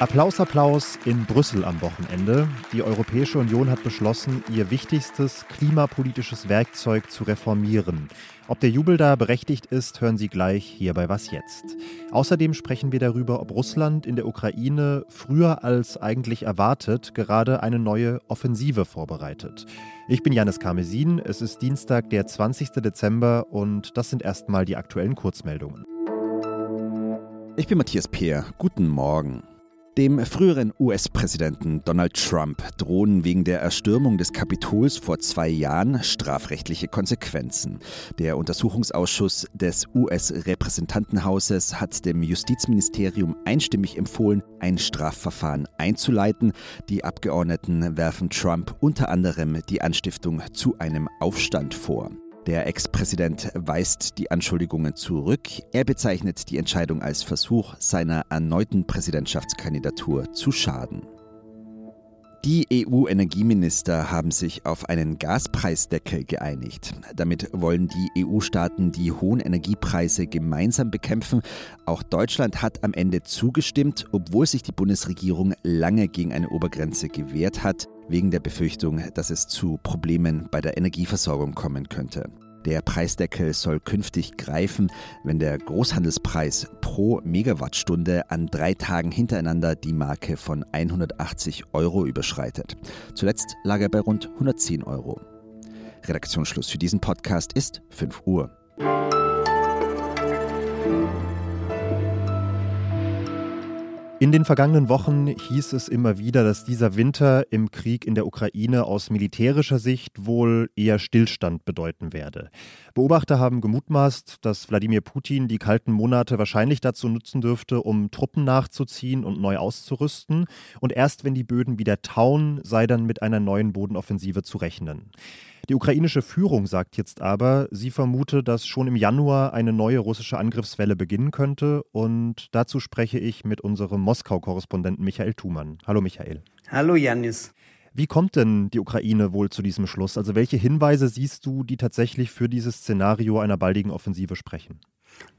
Applaus, Applaus in Brüssel am Wochenende. Die Europäische Union hat beschlossen, ihr wichtigstes klimapolitisches Werkzeug zu reformieren. Ob der Jubel da berechtigt ist, hören Sie gleich hier bei Was jetzt. Außerdem sprechen wir darüber, ob Russland in der Ukraine früher als eigentlich erwartet gerade eine neue Offensive vorbereitet. Ich bin Janis Karmesin, es ist Dienstag, der 20. Dezember und das sind erstmal die aktuellen Kurzmeldungen. Ich bin Matthias Peer. Guten Morgen. Dem früheren US-Präsidenten Donald Trump drohen wegen der Erstürmung des Kapitols vor zwei Jahren strafrechtliche Konsequenzen. Der Untersuchungsausschuss des US-Repräsentantenhauses hat dem Justizministerium einstimmig empfohlen, ein Strafverfahren einzuleiten. Die Abgeordneten werfen Trump unter anderem die Anstiftung zu einem Aufstand vor. Der Ex-Präsident weist die Anschuldigungen zurück. Er bezeichnet die Entscheidung als Versuch, seiner erneuten Präsidentschaftskandidatur zu schaden. Die EU-Energieminister haben sich auf einen Gaspreisdeckel geeinigt. Damit wollen die EU-Staaten die hohen Energiepreise gemeinsam bekämpfen. Auch Deutschland hat am Ende zugestimmt, obwohl sich die Bundesregierung lange gegen eine Obergrenze gewehrt hat wegen der Befürchtung, dass es zu Problemen bei der Energieversorgung kommen könnte. Der Preisdeckel soll künftig greifen, wenn der Großhandelspreis pro Megawattstunde an drei Tagen hintereinander die Marke von 180 Euro überschreitet. Zuletzt lag er bei rund 110 Euro. Redaktionsschluss für diesen Podcast ist 5 Uhr. In den vergangenen Wochen hieß es immer wieder, dass dieser Winter im Krieg in der Ukraine aus militärischer Sicht wohl eher Stillstand bedeuten werde. Beobachter haben gemutmaßt, dass Wladimir Putin die kalten Monate wahrscheinlich dazu nutzen dürfte, um Truppen nachzuziehen und neu auszurüsten. Und erst wenn die Böden wieder tauen, sei dann mit einer neuen Bodenoffensive zu rechnen. Die ukrainische Führung sagt jetzt aber, sie vermute, dass schon im Januar eine neue russische Angriffswelle beginnen könnte. Und dazu spreche ich mit unserem Moskau-Korrespondenten Michael Thumann. Hallo Michael. Hallo Janis. Wie kommt denn die Ukraine wohl zu diesem Schluss? Also welche Hinweise siehst du, die tatsächlich für dieses Szenario einer baldigen Offensive sprechen?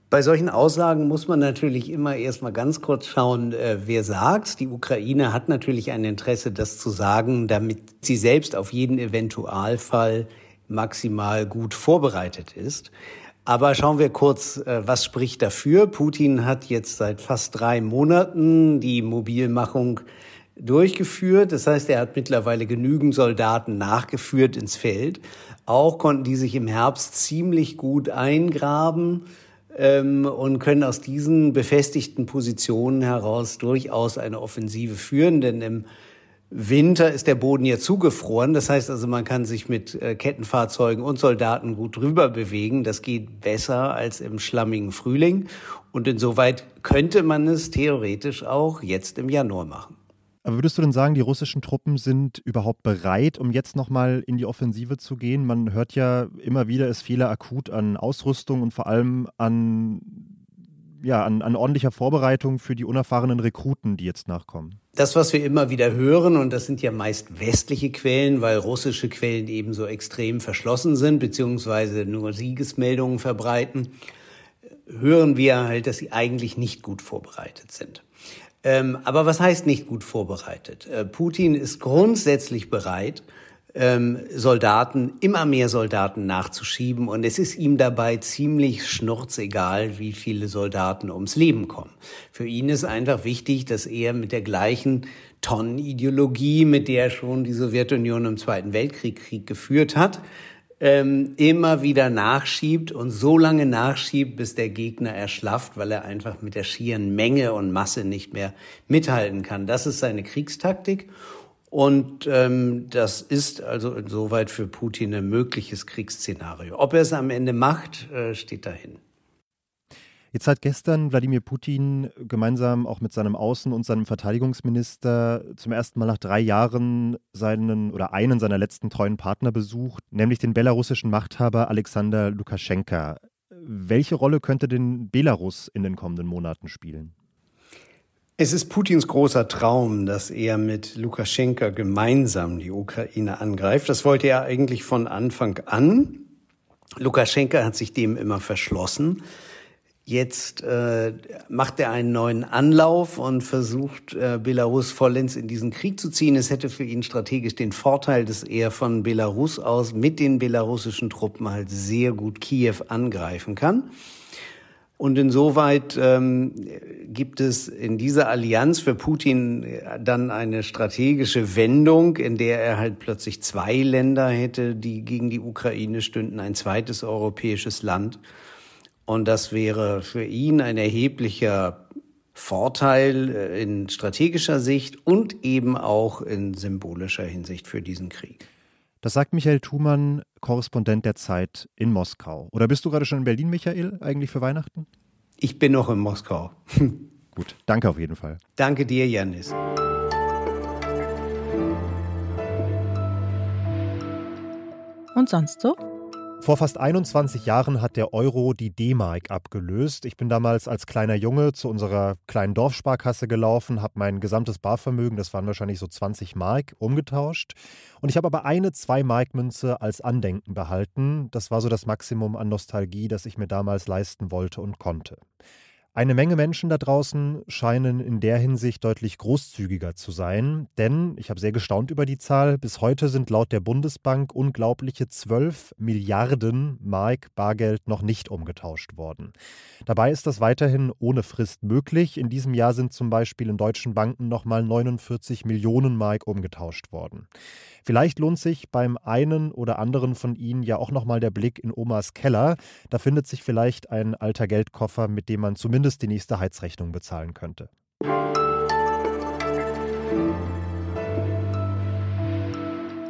Bei solchen Aussagen muss man natürlich immer erstmal ganz kurz schauen, äh, wer sagt. Die Ukraine hat natürlich ein Interesse, das zu sagen, damit sie selbst auf jeden Eventualfall maximal gut vorbereitet ist. Aber schauen wir kurz, äh, was spricht dafür. Putin hat jetzt seit fast drei Monaten die Mobilmachung durchgeführt. Das heißt, er hat mittlerweile genügend Soldaten nachgeführt ins Feld. Auch konnten die sich im Herbst ziemlich gut eingraben ähm, und können aus diesen befestigten Positionen heraus durchaus eine Offensive führen, denn im Winter ist der Boden ja zugefroren. Das heißt also, man kann sich mit äh, Kettenfahrzeugen und Soldaten gut drüber bewegen. Das geht besser als im schlammigen Frühling. Und insoweit könnte man es theoretisch auch jetzt im Januar machen. Aber würdest du denn sagen, die russischen Truppen sind überhaupt bereit, um jetzt nochmal in die Offensive zu gehen? Man hört ja immer wieder, es fehle akut an Ausrüstung und vor allem an, ja, an, an ordentlicher Vorbereitung für die unerfahrenen Rekruten, die jetzt nachkommen. Das, was wir immer wieder hören, und das sind ja meist westliche Quellen, weil russische Quellen eben so extrem verschlossen sind, beziehungsweise nur Siegesmeldungen verbreiten, hören wir halt, dass sie eigentlich nicht gut vorbereitet sind. Ähm, aber was heißt nicht gut vorbereitet? Äh, Putin ist grundsätzlich bereit, ähm, Soldaten, immer mehr Soldaten nachzuschieben. Und es ist ihm dabei ziemlich schnurzegal, wie viele Soldaten ums Leben kommen. Für ihn ist einfach wichtig, dass er mit der gleichen Tonnenideologie, mit der schon die Sowjetunion im Zweiten Weltkrieg Krieg geführt hat, ähm, immer wieder nachschiebt und so lange nachschiebt, bis der Gegner erschlafft, weil er einfach mit der schieren Menge und Masse nicht mehr mithalten kann. Das ist seine Kriegstaktik. Und ähm, das ist also insoweit für Putin ein mögliches Kriegsszenario. Ob er es am Ende macht, äh, steht dahin. Jetzt hat gestern Wladimir Putin gemeinsam auch mit seinem Außen- und seinem Verteidigungsminister zum ersten Mal nach drei Jahren seinen oder einen seiner letzten treuen Partner besucht, nämlich den belarussischen Machthaber Alexander Lukaschenka. Welche Rolle könnte denn Belarus in den kommenden Monaten spielen? Es ist Putins großer Traum, dass er mit Lukaschenka gemeinsam die Ukraine angreift. Das wollte er eigentlich von Anfang an. Lukaschenka hat sich dem immer verschlossen. Jetzt äh, macht er einen neuen Anlauf und versucht, äh, Belarus vollends in diesen Krieg zu ziehen. Es hätte für ihn strategisch den Vorteil, dass er von Belarus aus mit den belarussischen Truppen halt sehr gut Kiew angreifen kann. Und insoweit ähm, gibt es in dieser Allianz für Putin dann eine strategische Wendung, in der er halt plötzlich zwei Länder hätte, die gegen die Ukraine stünden, ein zweites europäisches Land. Und das wäre für ihn ein erheblicher Vorteil äh, in strategischer Sicht und eben auch in symbolischer Hinsicht für diesen Krieg. Das sagt Michael Thumann, Korrespondent der Zeit in Moskau. Oder bist du gerade schon in Berlin, Michael, eigentlich für Weihnachten? Ich bin noch in Moskau. Gut, danke auf jeden Fall. Danke dir, Janis. Und sonst so? Vor fast 21 Jahren hat der Euro die D-Mark abgelöst. Ich bin damals als kleiner Junge zu unserer kleinen Dorfsparkasse gelaufen, habe mein gesamtes Barvermögen, das waren wahrscheinlich so 20 Mark, umgetauscht. Und ich habe aber eine 2-Mark-Münze als Andenken behalten. Das war so das Maximum an Nostalgie, das ich mir damals leisten wollte und konnte. Eine Menge Menschen da draußen scheinen in der Hinsicht deutlich großzügiger zu sein, denn ich habe sehr gestaunt über die Zahl. Bis heute sind laut der Bundesbank unglaubliche 12 Milliarden Mark Bargeld noch nicht umgetauscht worden. Dabei ist das weiterhin ohne Frist möglich. In diesem Jahr sind zum Beispiel in deutschen Banken nochmal 49 Millionen Mark umgetauscht worden. Vielleicht lohnt sich beim einen oder anderen von Ihnen ja auch nochmal der Blick in Omas Keller. Da findet sich vielleicht ein alter Geldkoffer, mit dem man zumindest die nächste Heizrechnung bezahlen könnte.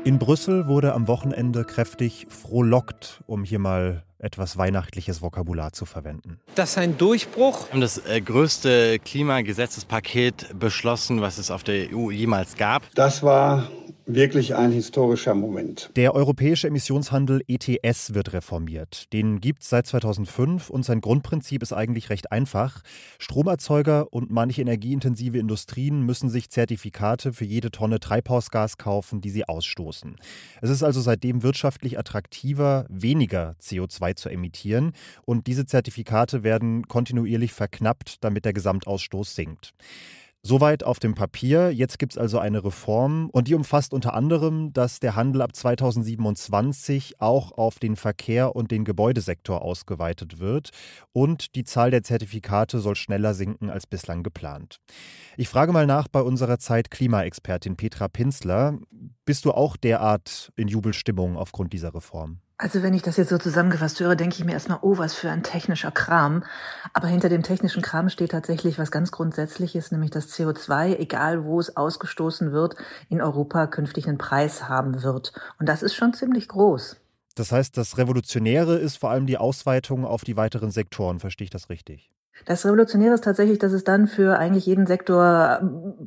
In Brüssel wurde am Wochenende kräftig frohlockt, um hier mal etwas weihnachtliches Vokabular zu verwenden. Das ist ein Durchbruch. Wir haben das äh, größte Klimagesetzespaket beschlossen, was es auf der EU jemals gab. Das war wirklich ein historischer Moment. Der europäische Emissionshandel ETS wird reformiert. Den gibt es seit 2005 und sein Grundprinzip ist eigentlich recht einfach. Stromerzeuger und manche energieintensive Industrien müssen sich Zertifikate für jede Tonne Treibhausgas kaufen, die sie ausstoßen. Es ist also seitdem wirtschaftlich attraktiver, weniger CO2 zu emittieren und diese Zertifikate werden kontinuierlich verknappt, damit der Gesamtausstoß sinkt. Soweit auf dem Papier. Jetzt gibt es also eine Reform und die umfasst unter anderem, dass der Handel ab 2027 auch auf den Verkehr und den Gebäudesektor ausgeweitet wird und die Zahl der Zertifikate soll schneller sinken als bislang geplant. Ich frage mal nach bei unserer Zeit Klimaexpertin Petra Pinzler. Bist du auch derart in Jubelstimmung aufgrund dieser Reform? Also wenn ich das jetzt so zusammengefasst höre, denke ich mir erstmal, oh, was für ein technischer Kram. Aber hinter dem technischen Kram steht tatsächlich was ganz Grundsätzliches, nämlich dass CO2, egal wo es ausgestoßen wird, in Europa künftig einen Preis haben wird. Und das ist schon ziemlich groß. Das heißt, das Revolutionäre ist vor allem die Ausweitung auf die weiteren Sektoren, verstehe ich das richtig? Das Revolutionäre ist tatsächlich, dass es dann für eigentlich jeden Sektor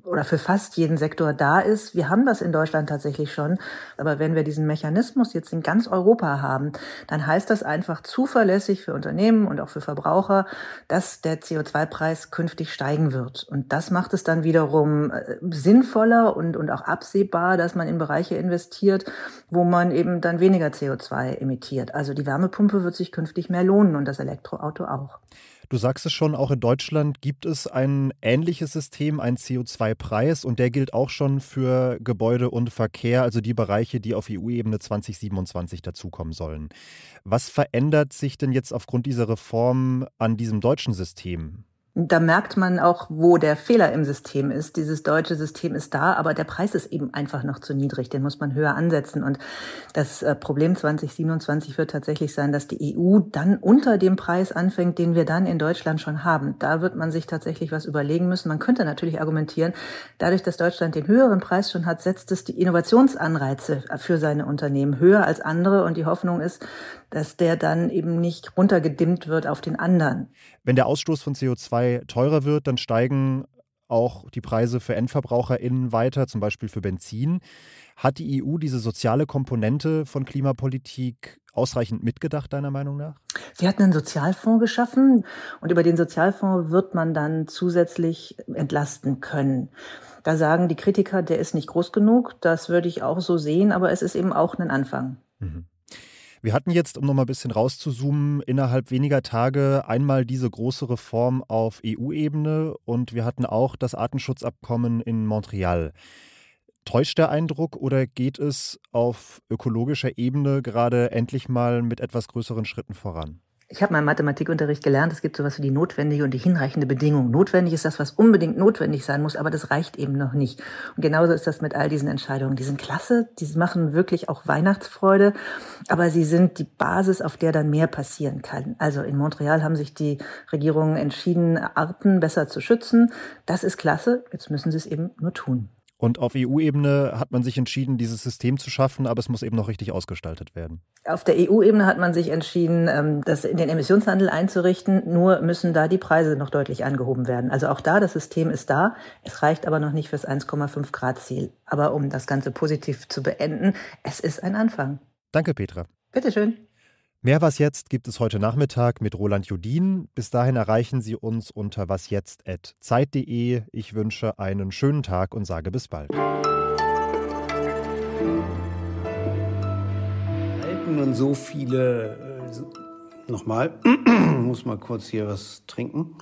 oder für fast jeden Sektor da ist. Wir haben das in Deutschland tatsächlich schon. Aber wenn wir diesen Mechanismus jetzt in ganz Europa haben, dann heißt das einfach zuverlässig für Unternehmen und auch für Verbraucher, dass der CO2-Preis künftig steigen wird. Und das macht es dann wiederum äh, sinnvoller und, und auch absehbar, dass man in Bereiche investiert, wo man eben dann weniger CO2 emittiert. Also die Wärmepumpe wird sich künftig mehr lohnen und das Elektroauto auch. Du sagst es schon, auch in Deutschland gibt es ein ähnliches System, einen CO2-Preis und der gilt auch schon für Gebäude und Verkehr, also die Bereiche, die auf EU-Ebene 2027 dazukommen sollen. Was verändert sich denn jetzt aufgrund dieser Reform an diesem deutschen System? Da merkt man auch, wo der Fehler im System ist. Dieses deutsche System ist da, aber der Preis ist eben einfach noch zu niedrig. Den muss man höher ansetzen. Und das äh, Problem 2027 wird tatsächlich sein, dass die EU dann unter dem Preis anfängt, den wir dann in Deutschland schon haben. Da wird man sich tatsächlich was überlegen müssen. Man könnte natürlich argumentieren, dadurch, dass Deutschland den höheren Preis schon hat, setzt es die Innovationsanreize für seine Unternehmen höher als andere. Und die Hoffnung ist, dass der dann eben nicht runtergedimmt wird auf den anderen. Wenn der Ausstoß von CO2 teurer wird, dann steigen auch die Preise für EndverbraucherInnen weiter, zum Beispiel für Benzin. Hat die EU diese soziale Komponente von Klimapolitik ausreichend mitgedacht, deiner Meinung nach? Sie hat einen Sozialfonds geschaffen und über den Sozialfonds wird man dann zusätzlich entlasten können. Da sagen die Kritiker, der ist nicht groß genug. Das würde ich auch so sehen, aber es ist eben auch ein Anfang. Mhm. Wir hatten jetzt, um nochmal ein bisschen rauszuzoomen, innerhalb weniger Tage einmal diese große Reform auf EU-Ebene und wir hatten auch das Artenschutzabkommen in Montreal. Täuscht der Eindruck oder geht es auf ökologischer Ebene gerade endlich mal mit etwas größeren Schritten voran? Ich habe mal Mathematikunterricht gelernt, es gibt sowas wie die notwendige und die hinreichende Bedingung. Notwendig ist das, was unbedingt notwendig sein muss, aber das reicht eben noch nicht. Und genauso ist das mit all diesen Entscheidungen. Die sind klasse, die machen wirklich auch Weihnachtsfreude, aber sie sind die Basis, auf der dann mehr passieren kann. Also in Montreal haben sich die Regierungen entschieden, Arten besser zu schützen. Das ist klasse, jetzt müssen sie es eben nur tun. Und auf EU-Ebene hat man sich entschieden, dieses System zu schaffen, aber es muss eben noch richtig ausgestaltet werden. Auf der EU-Ebene hat man sich entschieden, ähm, das in den Emissionshandel einzurichten. Nur müssen da die Preise noch deutlich angehoben werden. Also auch da, das System ist da. Es reicht aber noch nicht fürs 1,5 Grad Ziel. Aber um das Ganze positiv zu beenden, es ist ein Anfang. Danke, Petra. Bitteschön. Mehr Was Jetzt gibt es heute Nachmittag mit Roland Judin. Bis dahin erreichen Sie uns unter wasjetzt.zeit.de. Ich wünsche einen schönen Tag und sage bis bald. Halten und so viele. Äh, Nochmal, muss mal kurz hier was trinken.